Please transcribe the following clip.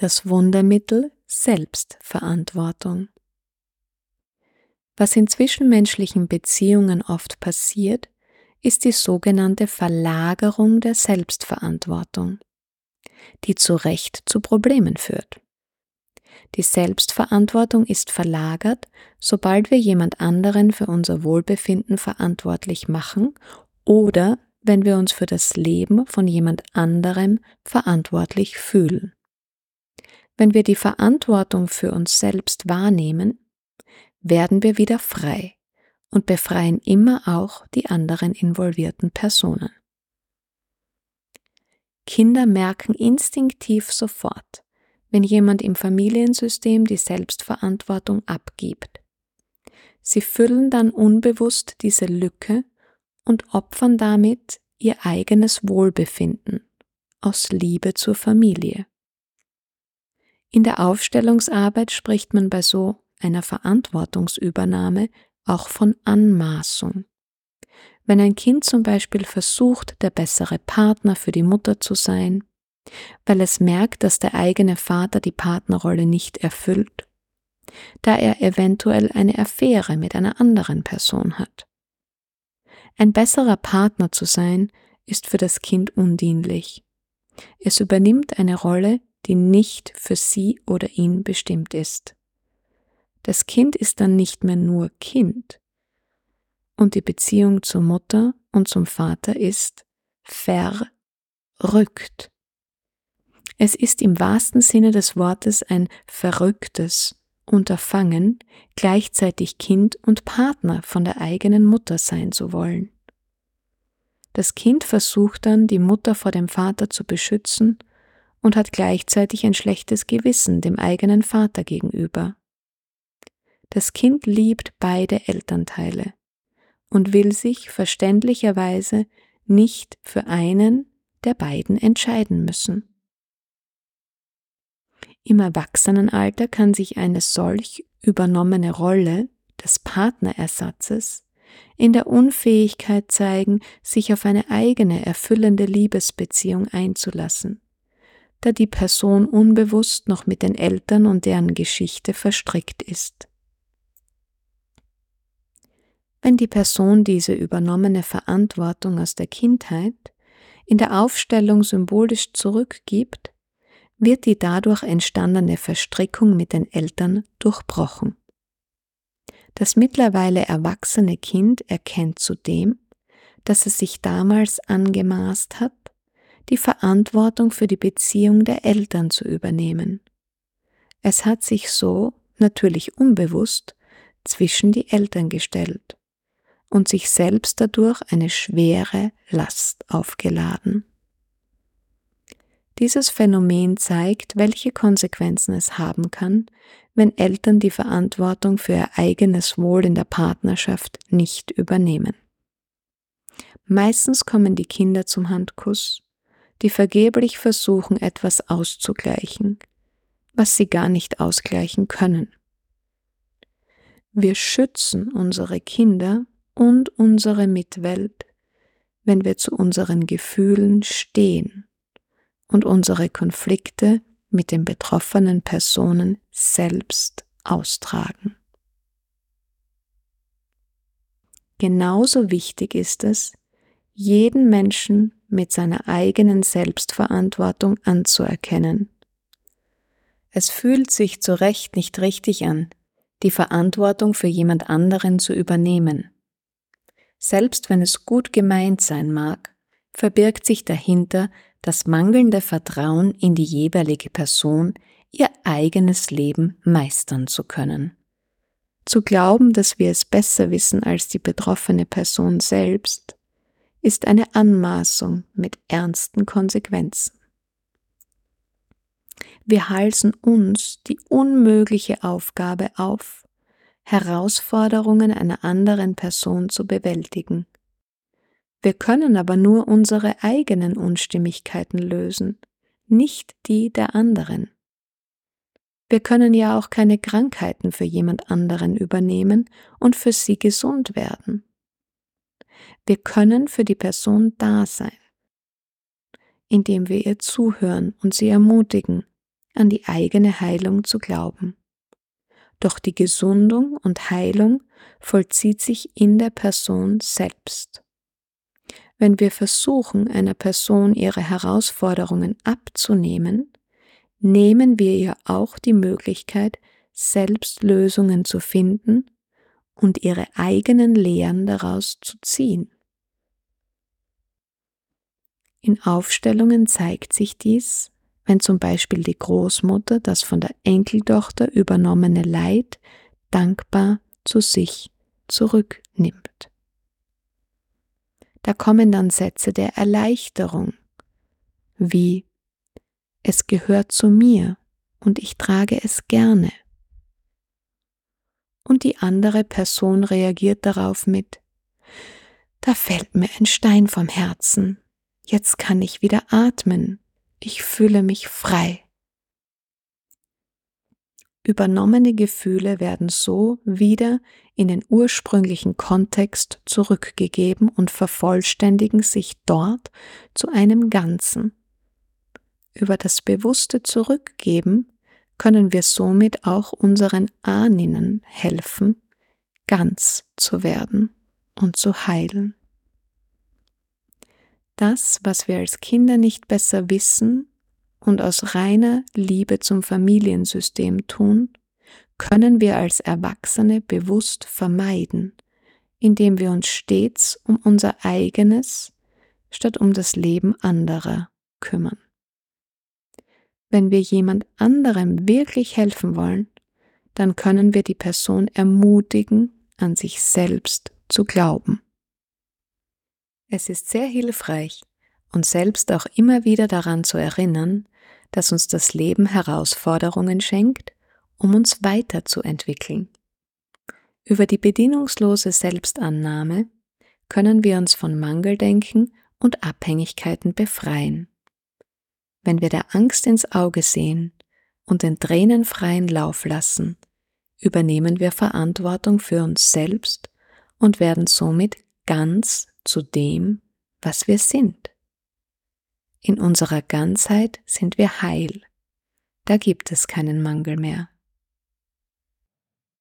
Das Wundermittel Selbstverantwortung. Was in zwischenmenschlichen Beziehungen oft passiert, ist die sogenannte Verlagerung der Selbstverantwortung, die zu Recht zu Problemen führt. Die Selbstverantwortung ist verlagert, sobald wir jemand anderen für unser Wohlbefinden verantwortlich machen oder wenn wir uns für das Leben von jemand anderem verantwortlich fühlen. Wenn wir die Verantwortung für uns selbst wahrnehmen, werden wir wieder frei und befreien immer auch die anderen involvierten Personen. Kinder merken instinktiv sofort, wenn jemand im Familiensystem die Selbstverantwortung abgibt. Sie füllen dann unbewusst diese Lücke und opfern damit ihr eigenes Wohlbefinden aus Liebe zur Familie. In der Aufstellungsarbeit spricht man bei so einer Verantwortungsübernahme auch von Anmaßung. Wenn ein Kind zum Beispiel versucht, der bessere Partner für die Mutter zu sein, weil es merkt, dass der eigene Vater die Partnerrolle nicht erfüllt, da er eventuell eine Affäre mit einer anderen Person hat. Ein besserer Partner zu sein, ist für das Kind undienlich. Es übernimmt eine Rolle, die nicht für sie oder ihn bestimmt ist. Das Kind ist dann nicht mehr nur Kind. Und die Beziehung zur Mutter und zum Vater ist verrückt. Es ist im wahrsten Sinne des Wortes ein verrücktes Unterfangen, gleichzeitig Kind und Partner von der eigenen Mutter sein zu wollen. Das Kind versucht dann, die Mutter vor dem Vater zu beschützen und hat gleichzeitig ein schlechtes Gewissen dem eigenen Vater gegenüber. Das Kind liebt beide Elternteile und will sich verständlicherweise nicht für einen der beiden entscheiden müssen. Im Erwachsenenalter kann sich eine solch übernommene Rolle des Partnerersatzes in der Unfähigkeit zeigen, sich auf eine eigene erfüllende Liebesbeziehung einzulassen, da die Person unbewusst noch mit den Eltern und deren Geschichte verstrickt ist. Wenn die Person diese übernommene Verantwortung aus der Kindheit in der Aufstellung symbolisch zurückgibt, wird die dadurch entstandene Verstrickung mit den Eltern durchbrochen. Das mittlerweile erwachsene Kind erkennt zudem, dass es sich damals angemaßt hat, die Verantwortung für die Beziehung der Eltern zu übernehmen. Es hat sich so, natürlich unbewusst, zwischen die Eltern gestellt und sich selbst dadurch eine schwere Last aufgeladen. Dieses Phänomen zeigt, welche Konsequenzen es haben kann, wenn Eltern die Verantwortung für ihr eigenes Wohl in der Partnerschaft nicht übernehmen. Meistens kommen die Kinder zum Handkuss, die vergeblich versuchen, etwas auszugleichen, was sie gar nicht ausgleichen können. Wir schützen unsere Kinder und unsere Mitwelt, wenn wir zu unseren Gefühlen stehen und unsere Konflikte mit den betroffenen Personen selbst austragen. Genauso wichtig ist es, jeden Menschen mit seiner eigenen Selbstverantwortung anzuerkennen. Es fühlt sich zu Recht nicht richtig an, die Verantwortung für jemand anderen zu übernehmen. Selbst wenn es gut gemeint sein mag, verbirgt sich dahinter das mangelnde Vertrauen in die jeweilige Person, ihr eigenes Leben meistern zu können. Zu glauben, dass wir es besser wissen als die betroffene Person selbst, ist eine Anmaßung mit ernsten Konsequenzen. Wir halsen uns die unmögliche Aufgabe auf, Herausforderungen einer anderen Person zu bewältigen wir können aber nur unsere eigenen Unstimmigkeiten lösen, nicht die der anderen. Wir können ja auch keine Krankheiten für jemand anderen übernehmen und für sie gesund werden. Wir können für die Person da sein, indem wir ihr zuhören und sie ermutigen, an die eigene Heilung zu glauben. Doch die Gesundung und Heilung vollzieht sich in der Person selbst. Wenn wir versuchen, einer Person ihre Herausforderungen abzunehmen, nehmen wir ihr auch die Möglichkeit, selbst Lösungen zu finden und ihre eigenen Lehren daraus zu ziehen. In Aufstellungen zeigt sich dies, wenn zum Beispiel die Großmutter das von der Enkeltochter übernommene Leid dankbar zu sich zurücknimmt. Da kommen dann Sätze der Erleichterung, wie es gehört zu mir und ich trage es gerne. Und die andere Person reagiert darauf mit, da fällt mir ein Stein vom Herzen, jetzt kann ich wieder atmen, ich fühle mich frei. Übernommene Gefühle werden so wieder in den ursprünglichen Kontext zurückgegeben und vervollständigen sich dort zu einem Ganzen. Über das bewusste Zurückgeben können wir somit auch unseren Ahnen helfen, ganz zu werden und zu heilen. Das, was wir als Kinder nicht besser wissen und aus reiner Liebe zum Familiensystem tun, können wir als Erwachsene bewusst vermeiden, indem wir uns stets um unser eigenes statt um das Leben anderer kümmern. Wenn wir jemand anderem wirklich helfen wollen, dann können wir die Person ermutigen, an sich selbst zu glauben. Es ist sehr hilfreich, uns selbst auch immer wieder daran zu erinnern, dass uns das Leben Herausforderungen schenkt, um uns weiterzuentwickeln. Über die bedingungslose Selbstannahme können wir uns von Mangeldenken und Abhängigkeiten befreien. Wenn wir der Angst ins Auge sehen und den Tränen freien Lauf lassen, übernehmen wir Verantwortung für uns selbst und werden somit ganz zu dem, was wir sind. In unserer Ganzheit sind wir heil. Da gibt es keinen Mangel mehr.